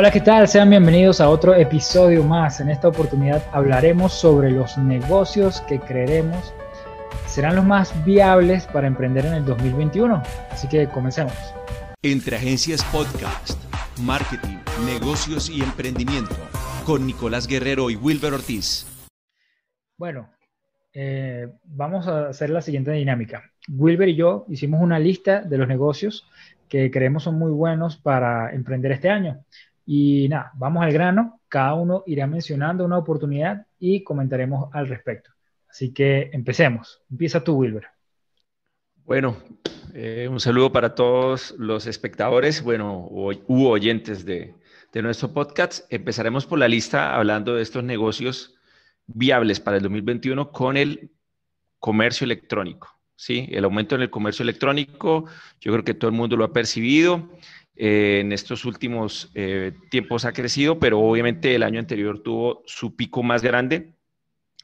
Hola, ¿qué tal? Sean bienvenidos a otro episodio más. En esta oportunidad hablaremos sobre los negocios que creeremos serán los más viables para emprender en el 2021. Así que comencemos. Entre Agencias Podcast, Marketing, Negocios y Emprendimiento, con Nicolás Guerrero y Wilber Ortiz. Bueno, eh, vamos a hacer la siguiente dinámica. Wilber y yo hicimos una lista de los negocios que creemos son muy buenos para emprender este año. Y nada, vamos al grano. Cada uno irá mencionando una oportunidad y comentaremos al respecto. Así que empecemos. Empieza tú, Wilber. Bueno, eh, un saludo para todos los espectadores, bueno, u oyentes de, de nuestro podcast. Empezaremos por la lista hablando de estos negocios viables para el 2021 con el comercio electrónico. ¿sí? El aumento en el comercio electrónico, yo creo que todo el mundo lo ha percibido. Eh, en estos últimos eh, tiempos ha crecido, pero obviamente el año anterior tuvo su pico más grande,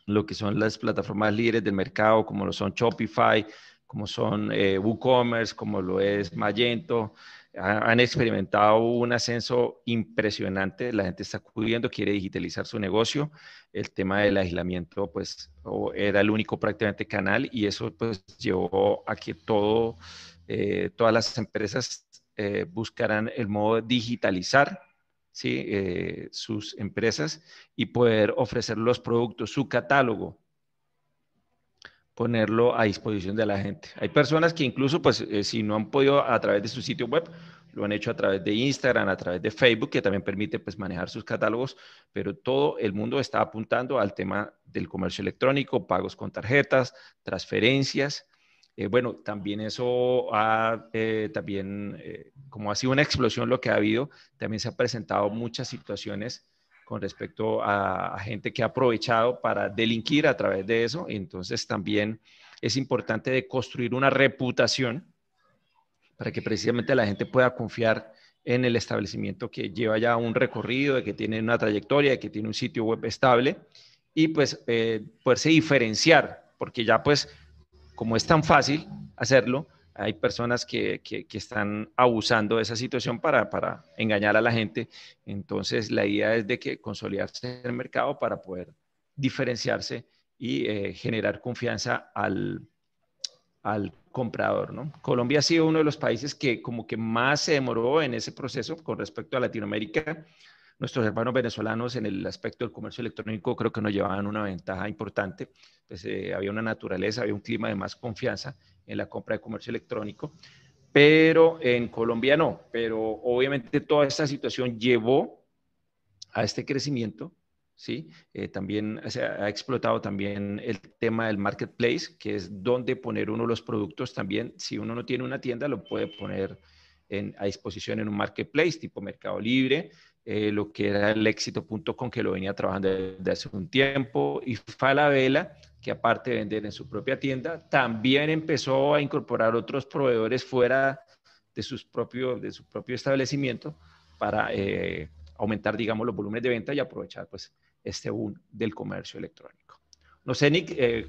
lo que son las plataformas líderes del mercado, como lo son Shopify, como son eh, WooCommerce, como lo es Magento, han experimentado un ascenso impresionante, la gente está acudiendo, quiere digitalizar su negocio, el tema del aislamiento pues era el único prácticamente canal y eso pues llevó a que todo, todas las empresas eh, buscarán el modo digitalizar ¿sí? Eh, sus empresas y poder ofrecer los productos, su catálogo, ponerlo a disposición de la gente. Hay personas que incluso, pues, eh, si no han podido a través de su sitio web, lo han hecho a través de Instagram, a través de Facebook, que también permite pues, manejar sus catálogos, pero todo el mundo está apuntando al tema del comercio electrónico, pagos con tarjetas, transferencias, eh, bueno, también eso ha, eh, también, eh, como ha sido una explosión lo que ha habido, también se han presentado muchas situaciones con respecto a, gente que ha aprovechado para delinquir a través de eso. Entonces también es importante de construir una reputación para que precisamente la gente pueda confiar en el establecimiento que lleva ya un recorrido, de que tiene una trayectoria, de que tiene un sitio web estable y pues poderse diferenciar, porque ya pues como es tan fácil hacerlo, hay personas que, están abusando de esa situación para, engañar a la gente. Entonces, la idea es de que consolidarse en el mercado para poder diferenciarse y eh, generar confianza al, al comprador. ¿no? Colombia ha sido uno de los países que como que más se demoró en ese proceso con respecto a Latinoamérica nuestros hermanos venezolanos en el aspecto del comercio electrónico creo que nos llevaban una ventaja importante. Pues, eh, había una naturaleza, había un clima de más confianza en la compra de comercio electrónico, pero en Colombia no. Pero obviamente toda esta situación llevó a este crecimiento. ¿sí? Eh, también se ha explotado también el tema del marketplace, que es donde poner uno los productos también. Si uno no tiene una tienda, lo puede poner a disposición en un marketplace tipo Mercado Libre, eh, lo que era el éxito.com, que lo venía trabajando desde hace un tiempo, y Falabella, que aparte de vender en su propia tienda, también empezó a incorporar otros proveedores fuera de, sus propios, de su propio establecimiento para eh, aumentar, digamos, los volúmenes de venta y aprovechar, pues, este boom del comercio electrónico. No sé, Nick, eh,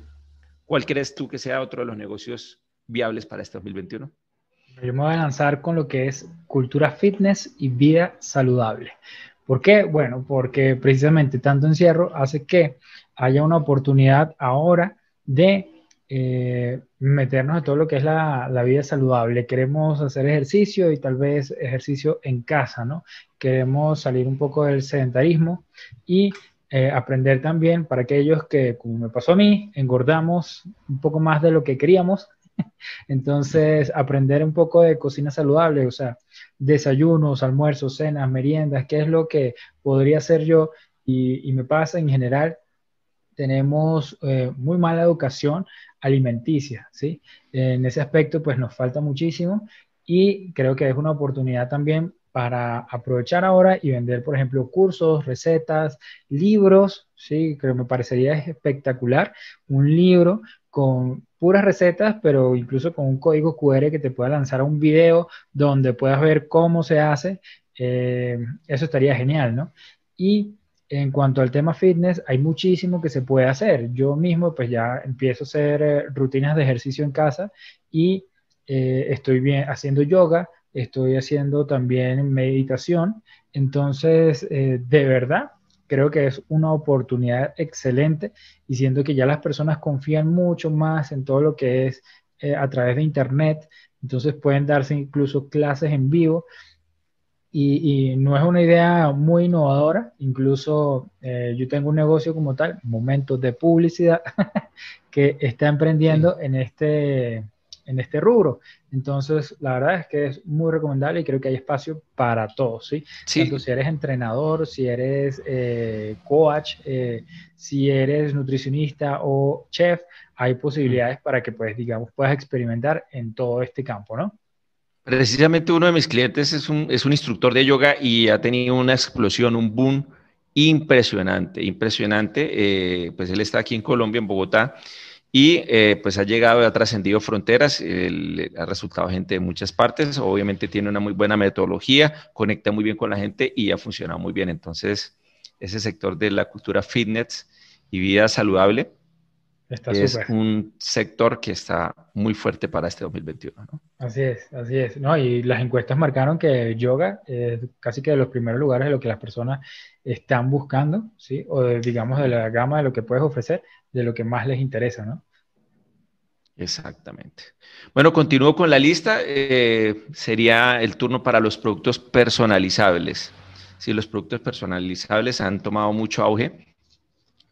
¿cuál crees tú que sea otro de los negocios viables para este 2021? Yo me voy a lanzar con lo que es cultura fitness y vida saludable. ¿Por qué? Bueno, porque precisamente tanto encierro hace que haya una oportunidad ahora de eh, meternos en todo lo que es la, vida saludable. Queremos hacer ejercicio y tal vez ejercicio en casa, ¿no? Queremos salir un poco del sedentarismo y eh, aprender también para aquellos que, como me pasó a mí, engordamos un poco más de lo que queríamos entonces, aprender un poco de cocina saludable, o sea, desayunos, almuerzos, cenas, meriendas, qué es lo que podría hacer yo y, me pasa en general, tenemos eh, muy mala educación alimenticia, ¿sí? En ese aspecto, pues nos falta muchísimo y creo que es una oportunidad también para aprovechar ahora y vender, por ejemplo, cursos, recetas, libros, sí, creo que me parecería espectacular, un libro con puras recetas, pero incluso con un código QR que te pueda lanzar a un video donde puedas ver cómo se hace, eh, eso estaría genial, ¿no? Y en cuanto al tema fitness, hay muchísimo que se puede hacer. Yo mismo, pues ya empiezo a hacer eh, rutinas de ejercicio en casa y eh, estoy bien haciendo yoga, estoy haciendo también meditación. Entonces, eh, de verdad, creo que es una oportunidad excelente y siento que ya las personas confían mucho más en todo lo que es eh, a través de Internet, entonces pueden darse incluso clases en vivo. Y, no es una idea muy innovadora, incluso eh, yo tengo un negocio como tal, Momentos de Publicidad, que está emprendiendo en, este, en este rubro. Entonces, la verdad es que es muy recomendable y creo que hay espacio para todos, ¿sí? Tanto si eres entrenador, si eres eh, coach, eh, si eres nutricionista o chef, hay posibilidades para que, pues, digamos, puedas experimentar en todo este campo, ¿no? Precisamente uno de mis clientes es un, es un instructor de yoga y ha tenido una explosión, un boom impresionante, impresionante. Eh, pues él está aquí en Colombia, en Bogotá, y eh, pues ha llegado, ha trascendido fronteras, ha resultado gente de muchas partes, obviamente tiene una muy buena metodología, conecta muy bien con la gente y ha funcionado muy bien. Entonces, ese sector de la cultura fitness y vida saludable, es un sector que está muy fuerte para este 2021. ¿no? Así es, así es. No, y las encuestas marcaron que yoga es casi que de los primeros lugares de lo que las personas están buscando, ¿sí? O digamos de la gama de lo que puedes ofrecer, de lo que más les interesa, ¿no? Exactamente. Bueno, continúo con la lista. Eh, sería el turno para los productos personalizables. Sí, los productos personalizables han tomado mucho auge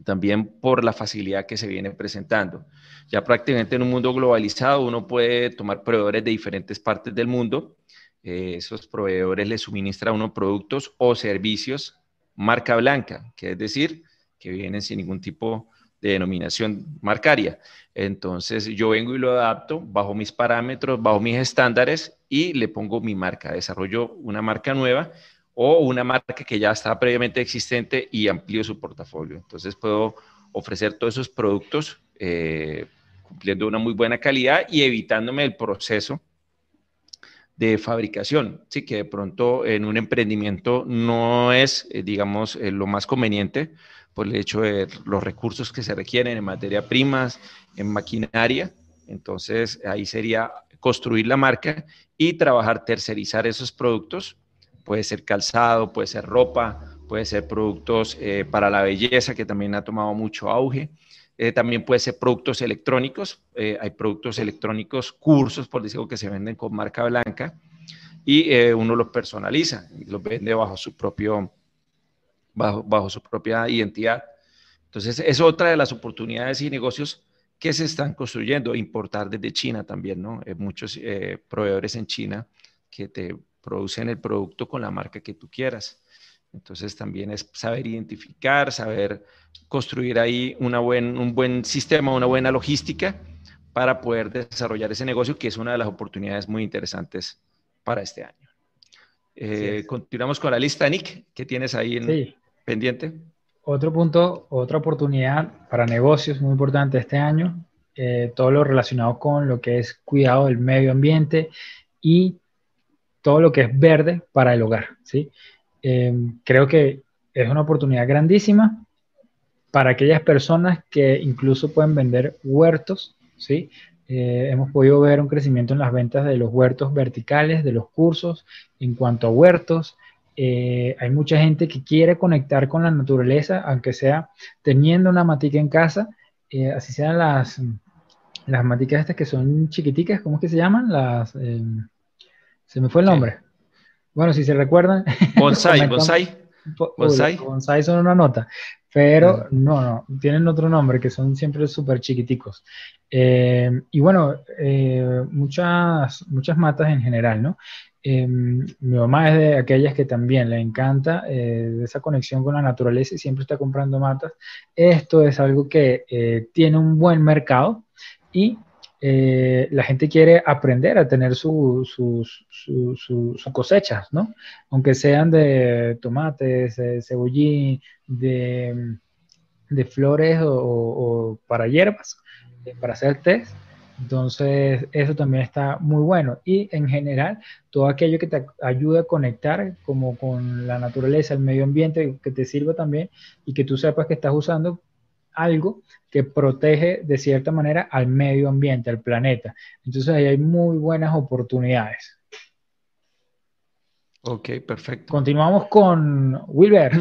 también por la facilidad que se viene presentando. Ya prácticamente en un mundo globalizado uno puede tomar proveedores de diferentes partes del mundo. Eh, esos proveedores le suministran a uno productos o servicios marca blanca, que es decir, que vienen sin ningún tipo de denominación marcaria. Entonces yo vengo y lo adapto bajo mis parámetros, bajo mis estándares y le pongo mi marca. Desarrollo una marca nueva o una marca que ya está previamente existente y amplío su portafolio. Entonces puedo ofrecer todos esos productos eh, cumpliendo una muy buena calidad y evitándome el proceso de fabricación, sí que de pronto en un emprendimiento no es, eh, digamos, eh, lo más conveniente por el hecho de los recursos que se requieren en materia primas, en maquinaria. Entonces ahí sería construir la marca y trabajar, tercerizar esos productos puede ser calzado, puede ser ropa, puede ser productos eh, para la belleza, que también ha tomado mucho auge. Eh, también puede ser productos electrónicos. Eh, hay productos electrónicos, cursos, por decirlo, que se venden con marca blanca y uno los personaliza, los vende bajo su propio, bajo, bajo su propia identidad. Entonces, es otra de las oportunidades y negocios que se están construyendo, importar desde China también, ¿no? muchos proveedores en China que te producen el producto con la marca que tú quieras. Entonces también es saber identificar, saber construir ahí una buen, un buen sistema, una buena logística para poder desarrollar ese negocio, que es una de las oportunidades muy interesantes para este año. Eh, continuamos con la lista, Nick, ¿qué tienes ahí en pendiente? Otro punto, otra oportunidad para negocios muy importante este año, eh, todo lo relacionado con lo que es cuidado del medio ambiente y todo lo que es verde para el hogar, ¿sí? Em, creo que es una oportunidad grandísima para aquellas personas que incluso pueden vender huertos, ¿sí? Eh, hemos podido ver un crecimiento en las ventas de los huertos verticales, de los cursos en cuanto a huertos. Eh, hay mucha gente que quiere conectar con la naturaleza, aunque sea teniendo una matica en casa, eh, así sean las, las maticas estas que son chiquiticas, ¿cómo es que se llaman? Las... Em, se me fue el nombre. Bueno, si se recuerdan. Bonsai, bonsai. Bonsai. Bonsai son una nota, pero no, no, tienen otro nombre que son siempre súper chiquiticos. Eh, y bueno, eh, muchas, muchas matas en general, ¿no? Eh, mi mamá es de aquellas que también le encanta esa conexión con la naturaleza y siempre está comprando matas. Esto es algo que tiene un buen mercado y eh, la gente quiere aprender a tener sus cosechas, ¿no? Aunque sean de tomates, de cebollín, de, flores o, para hierbas, eh, para hacer test. Entonces, eso también está muy bueno. Y en general, todo aquello que te ayuda a conectar como con la naturaleza, el medio ambiente, que te sirva también y que tú sepas que estás usando algo que protege de cierta manera al medio ambiente, al planeta. Entonces ahí hay muy buenas oportunidades. Ok, perfecto. Continuamos con Wilber.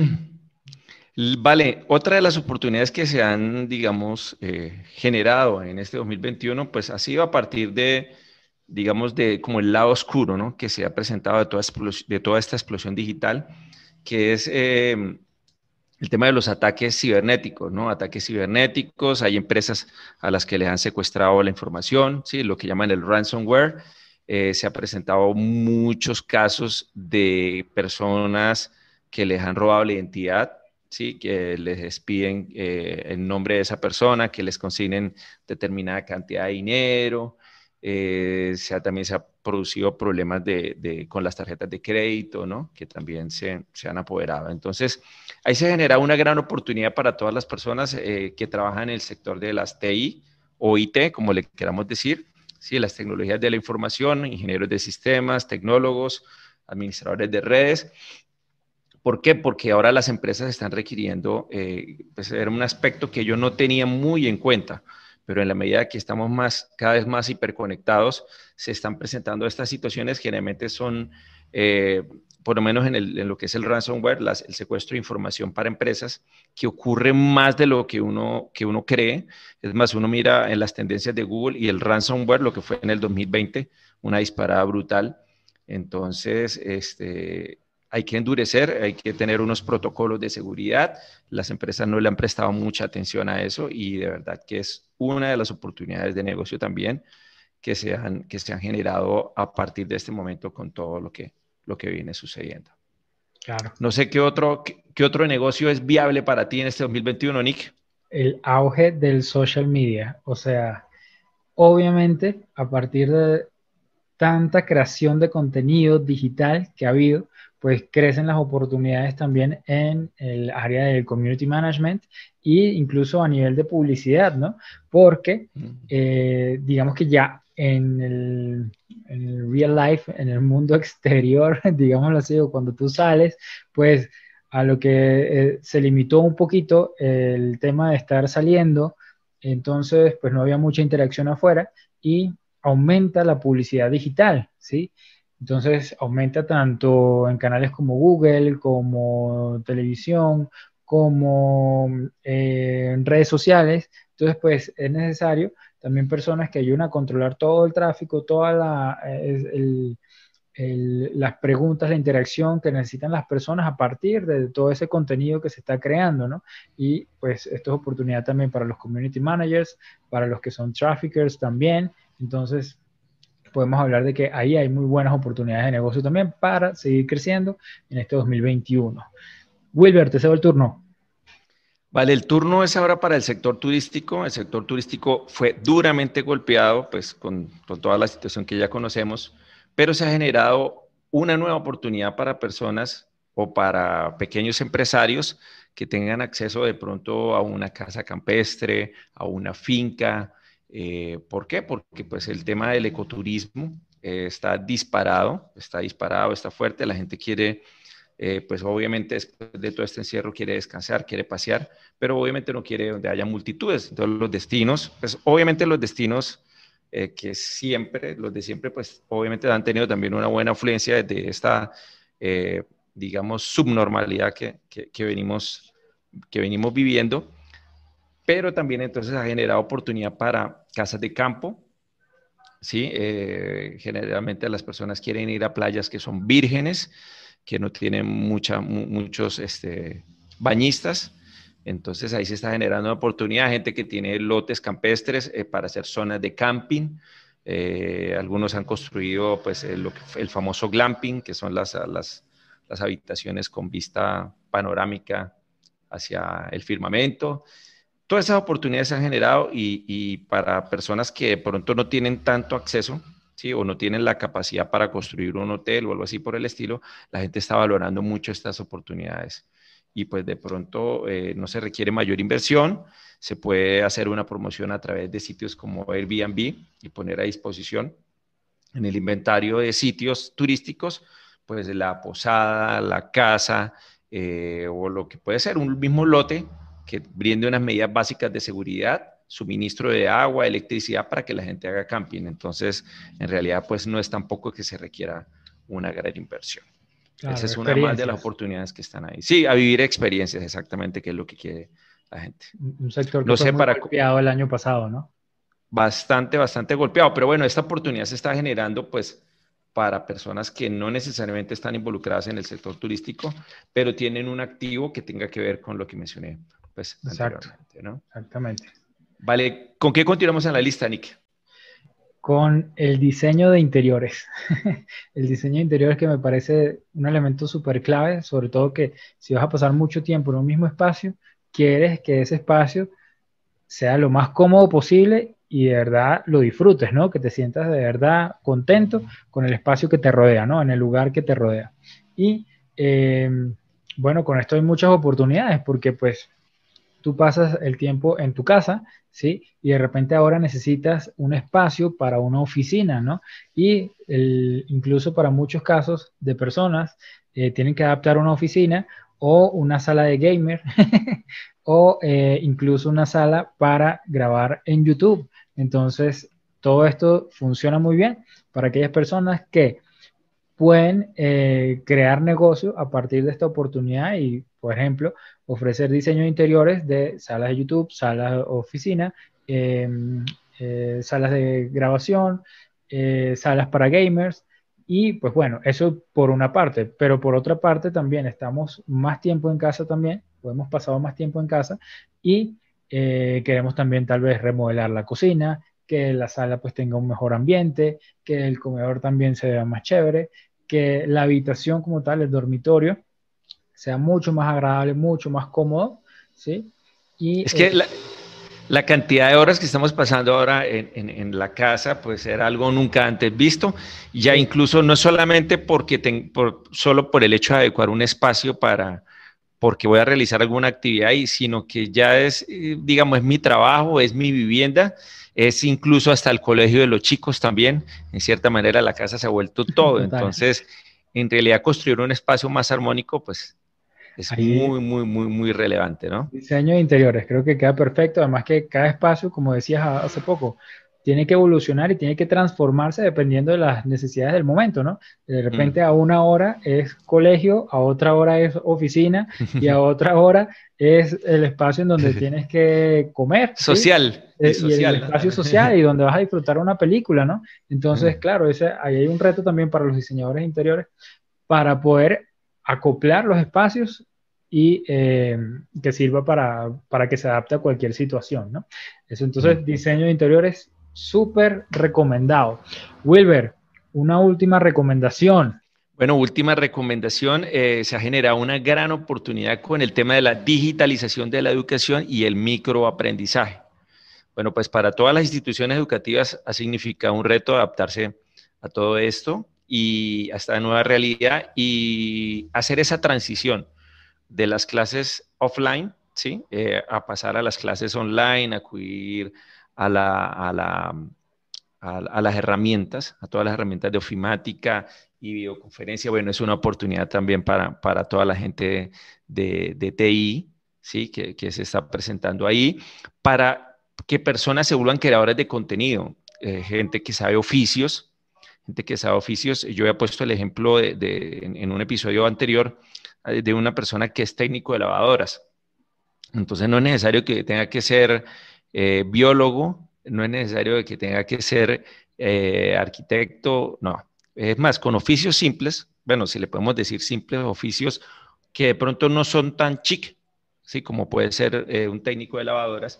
Vale, otra de las oportunidades que se han, digamos, eh, generado en este 2021, pues ha sido a partir de, digamos, de como el lado oscuro, ¿no? Que se ha presentado de toda, de toda esta explosión digital, que es eh, el tema de los ataques cibernéticos, ¿no? Ataques cibernéticos, hay empresas a las que les han secuestrado la información, ¿sí? Lo que llaman el ransomware. Eh, se ha presentado muchos casos de personas que les han robado la identidad ¿sí? que les piden eh, el nombre de esa persona, que les consignen determinada cantidad de dinero. Eh, también se han producido problemas de, con las tarjetas de crédito, ¿no? que también se, se, han apoderado. Entonces, ahí se genera una gran oportunidad para todas las personas eh, que trabajan en el sector de las TI o IT, como le queramos decir, ¿sí? las tecnologías de la información, ingenieros de sistemas, tecnólogos, administradores de redes, ¿Por qué? Porque ahora las empresas están requiriendo, eh, pues era un aspecto que yo no tenía muy en cuenta, pero en la medida que estamos cada vez más hiperconectados, se están presentando estas situaciones, generalmente son, eh, por lo menos en, lo que es el ransomware, el secuestro de información para empresas, que ocurre más de lo que uno, que uno cree. Es más, uno mira en las tendencias de Google y el ransomware, lo que fue en el 2020, una disparada brutal. Entonces, este, hay que endurecer, hay que tener unos protocolos de seguridad. Las empresas no le han prestado mucha atención a eso y de verdad que es una de las oportunidades de negocio también que se han, que se han generado a partir de este momento con todo lo que, lo que viene sucediendo. Claro. No sé qué otro, qué, otro negocio es viable para ti en este 2021, Nick. El auge del social media. O sea, obviamente, a partir de tanta creación de contenido digital que ha habido, pues crecen las oportunidades también en el área del community management e incluso a nivel de publicidad, ¿no? Porque eh, digamos que ya en el, real life, en el mundo exterior, digámoslo así, o cuando tú sales, pues a lo que eh, se limitó un poquito el tema de estar saliendo, entonces pues no había mucha interacción afuera y aumenta la publicidad digital, ¿sí? Entonces aumenta tanto en canales como Google, como televisión, como eh, redes sociales. Entonces, pues es necesario también personas que ayuden a controlar todo el tráfico, todas las preguntas, la interacción que necesitan las personas a partir de todo ese contenido que se está creando, ¿no? Y pues esto es oportunidad también para los community managers, para los que son traffickers también. Entonces, podemos hablar de que ahí hay muy buenas oportunidades de negocio también para seguir creciendo en este 2021. Wilber, te cedo el turno. Vale, el turno es ahora para el sector turístico. El sector turístico fue duramente golpeado, pues con, con toda la situación que ya conocemos, pero se ha generado una nueva oportunidad para personas o para pequeños empresarios que tengan acceso de pronto a una casa campestre, a una finca, eh, ¿Por qué? Porque pues el tema del ecoturismo eh, está disparado, está disparado, está fuerte, la gente quiere, eh, pues obviamente después de todo este encierro quiere descansar, quiere pasear, pero obviamente no quiere donde haya multitudes. Entonces los destinos, pues obviamente los destinos que siempre, los de siempre, pues obviamente han tenido también una buena influencia de esta, digamos, subnormalidad que, que, venimos, que venimos viviendo pero también entonces ha generado oportunidad para casas de campo. ¿sí? Eh, generalmente las personas quieren ir a playas que son vírgenes, que no tienen mucha, muchos este, bañistas. Entonces ahí se está generando una oportunidad, gente que tiene lotes campestres eh, para hacer zonas de camping. Eh, algunos han construido pues, que, el famoso glamping, que son las, las, las habitaciones con vista panorámica hacia el firmamento todas esas oportunidades se han generado y, para personas que de pronto no tienen tanto acceso, ¿sí? o no tienen la capacidad para construir un hotel o algo así por el estilo, la gente está valorando mucho estas oportunidades. Y pues de pronto eh, no se requiere mayor inversión, se puede hacer una promoción a través de sitios como Airbnb y poner a disposición en el inventario de sitios turísticos, pues la posada, la casa eh, o lo que puede ser un mismo lote que brinde unas medidas básicas de seguridad, suministro de agua, electricidad para que la gente haga camping. Entonces, en realidad, pues no es tampoco que se requiera una gran inversión. Esa es una más de las oportunidades que están ahí. Sí, a vivir experiencias, exactamente, que es lo que quiere la gente. Un sector que no fue muy golpeado el año pasado, ¿no? Bastante, bastante golpeado, pero bueno, esta oportunidad se está generando, pues, para personas que no necesariamente están involucradas en el sector turístico, pero tienen un activo que tenga que ver con lo que mencioné, pues, Exacto. ¿no? Exactamente. Vale, ¿con qué continuamos en la lista, Nick? Con el diseño de interiores. el diseño de interiores que me parece un elemento súper clave, sobre todo que si vas a pasar mucho tiempo en un mismo espacio, quieres que ese espacio sea lo más cómodo posible y de verdad lo disfrutes, ¿no? Que te sientas de verdad contento con el espacio que te rodea, ¿no? En el lugar que te rodea. Y em, bueno, con esto hay muchas oportunidades porque pues tú pasas el tiempo en tu casa, ¿sí? Y de repente ahora necesitas un espacio para una oficina, ¿no? Y incluso para muchos casos de personas eh, tienen que adaptar una oficina o una sala de gamer o eh, incluso una sala para grabar en YouTube. Entonces, todo esto funciona muy bien para aquellas personas que pueden eh, crear negocio a partir de esta oportunidad y, por ejemplo, ofrecer diseños interiores de salas de YouTube, salas de oficina, em, eh, salas de grabación, eh, salas para gamers. Y pues bueno, eso por una parte, pero por otra parte también estamos más tiempo en casa también, hemos pasado más tiempo en casa y queremos también tal vez remodelar la cocina, que la sala pues tenga un mejor ambiente, que el comedor también se vea más chévere, que la habitación como tal, el dormitorio, sea mucho más agradable, mucho más cómodo, ¿sí? Y, es que eh, la, cantidad de horas que estamos pasando ahora en, la casa, pues era algo nunca antes visto, ya incluso no solamente porque por, solo por el hecho de adecuar un espacio para, porque voy a realizar alguna actividad ahí, sino que ya es, eh, digamos, es mi trabajo, es mi vivienda, es incluso hasta el colegio de los chicos también, en cierta manera la casa se ha vuelto todo, entonces, en realidad construir un espacio más armónico, pues es muy, muy, muy, muy relevante, ¿no? Diseño de interiores, creo que queda perfecto. Además que cada espacio, como decías hace poco, tiene que evolucionar y tiene que transformarse dependiendo de las necesidades del momento, ¿no? De repente a una hora es colegio, a otra hora es oficina y a otra hora es el espacio en donde tienes que comer. Social. Eh, y, el espacio social y donde vas a disfrutar una película, ¿no? Entonces, claro, ese, ahí hay un reto también para los diseñadores interiores para poder acoplar los espacios y eh, que sirva para, para, que se adapte a cualquier situación, ¿no? Eso entonces, diseño de interiores, súper recomendado. Wilber, una última recomendación. Bueno, última recomendación, eh, se ha generado una gran oportunidad con el tema de la digitalización de la educación y el microaprendizaje. Bueno, pues para todas las instituciones educativas ha significado un reto adaptarse a todo esto y a esta nueva realidad y hacer esa transición de las clases offline, ¿sí? Eh, a pasar a las clases online, acudir a, la, a, la, a, las herramientas, a todas las herramientas de ofimática y videoconferencia. Bueno, es una oportunidad también para, para toda la gente de, de TI, ¿sí? Que, que, se está presentando ahí, para que personas se vuelvan creadores de contenido, eh, gente que sabe oficios, gente que sabe oficios. Yo he puesto el ejemplo de, en, un episodio anterior eh, de una persona que es técnico de lavadoras. Entonces no es necesario que tenga que ser eh, biólogo, no es necesario que tenga que ser eh, arquitecto, no. Es más, con oficios simples, bueno, si le podemos decir simples oficios que de pronto no son tan chic, ¿sí? como puede ser un técnico de lavadoras,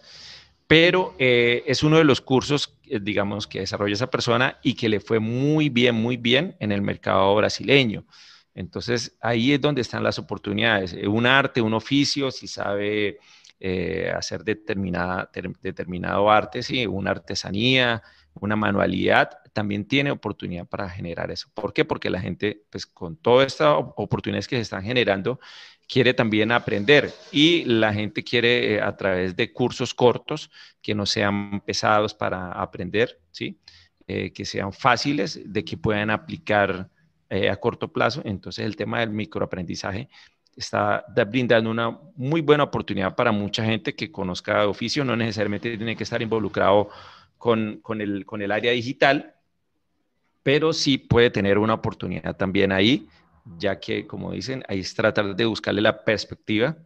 pero es uno de los cursos, digamos, que desarrolla esa persona y que le fue muy bien, muy bien en el mercado brasileño. Entonces, ahí es donde están las oportunidades. Eh, un arte, un oficio, si sabe eh, hacer determinada, determinado arte, sí, una artesanía, una manualidad, también tiene oportunidad para generar eso. ¿Por qué? Porque la gente, pues con todas estas oportunidades que se están generando, quiere también aprender y la gente quiere eh, a través de cursos cortos que no sean pesados para aprender, ¿sí? que sean fáciles, de que puedan aplicar eh, a corto plazo. Entonces el tema del microaprendizaje está brindando una muy buena oportunidad para mucha gente que conozca de oficio, no necesariamente tiene que estar involucrado con, con, el, con el área digital, pero sí puede tener una oportunidad también ahí ya que, como dicen, ahí es tratar de buscarle la perspectiva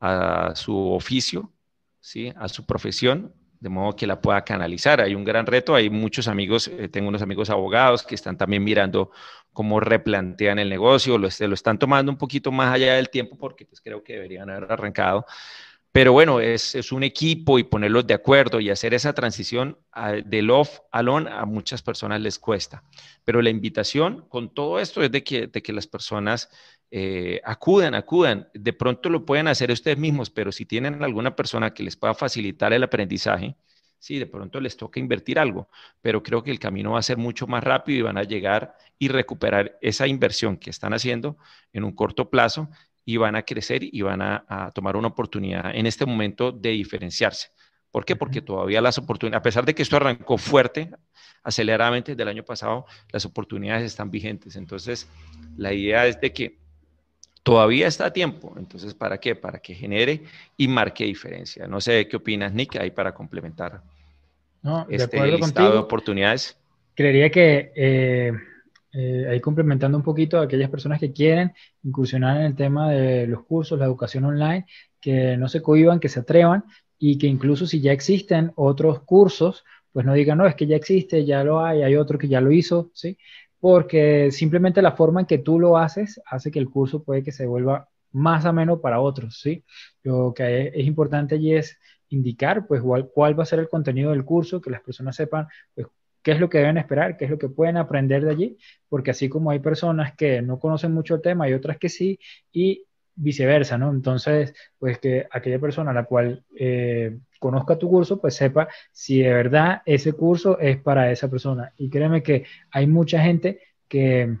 a su oficio, ¿sí? a su profesión, de modo que la pueda canalizar. Hay un gran reto, hay muchos amigos, eh, tengo unos amigos abogados que están también mirando cómo replantean el negocio, lo, lo están tomando un poquito más allá del tiempo porque pues, creo que deberían haber arrancado. Pero bueno, es, un equipo y ponerlos de acuerdo y hacer esa transición del off al on a muchas personas les cuesta. Pero la invitación con todo esto es de que, de que las personas eh, acudan, acudan. De pronto lo pueden hacer ustedes mismos, pero si tienen alguna persona que les pueda facilitar el aprendizaje, sí, de pronto les toca invertir algo, pero creo que el camino va a ser mucho más rápido y van a llegar y recuperar esa inversión que están haciendo en un corto plazo y van a crecer y van a, tomar una oportunidad en este momento de diferenciarse. ¿Por qué? Porque todavía las oportunidades, a pesar de que esto arrancó fuerte, aceleradamente desde el año pasado, las oportunidades están vigentes. Entonces, la idea es de que todavía está a tiempo. Entonces, ¿para qué? Para que genere y marque diferencia. No sé qué opinas, Nick, ahí para complementar no, este de listado de oportunidades. Creería que eh, eh, ahí complementando un poquito a aquellas personas que quieren incursionar en el tema de los cursos, la educación online, que no se cohiban, que se atrevan y que incluso si ya existen otros cursos, pues no digan, no, es que ya existe, ya lo hay, hay otro que ya lo hizo, ¿sí? Porque simplemente la forma en que tú lo haces hace que el curso puede que se vuelva más ameno para otros, ¿sí? Lo que es importante allí es indicar, pues, cuál, va a ser el contenido del curso, que las personas sepan, pues, qué es lo que deben esperar, qué es lo que pueden aprender de allí, porque así como hay personas que no conocen mucho el tema, hay otras que sí, y viceversa, ¿no? Entonces, pues que aquella persona a la cual eh, conozca tu curso, pues sepa si de verdad ese curso es para esa persona. Y créeme que hay mucha gente que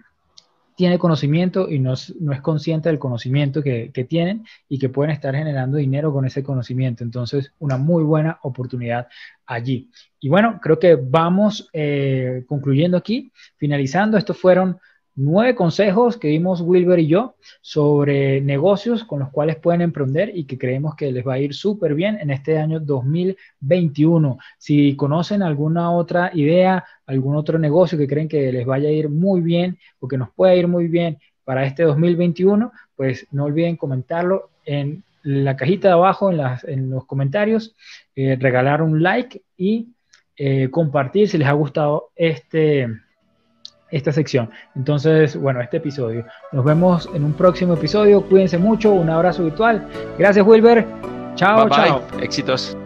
tiene conocimiento y no es, no es consciente del conocimiento que, que, tienen y que pueden estar generando dinero con ese conocimiento. Entonces, una muy buena oportunidad allí. Y bueno, creo que vamos eh, concluyendo aquí, finalizando. Estos fueron nueve consejos que dimos Wilber y yo sobre negocios con los cuales pueden emprender y que creemos que les va a ir súper bien en este año 2021. Si conocen alguna otra idea, algún otro negocio que creen que les vaya a ir muy bien o que nos pueda ir muy bien para este 2021, pues no olviden comentarlo en la cajita de abajo, en, los comentarios, eh, regalar un like y eh, compartir si les ha gustado este esta sección. Entonces, bueno, este episodio. Nos vemos en un próximo episodio. Cuídense mucho. Un abrazo virtual. Gracias, Wilber. Chao, chao. Éxitos.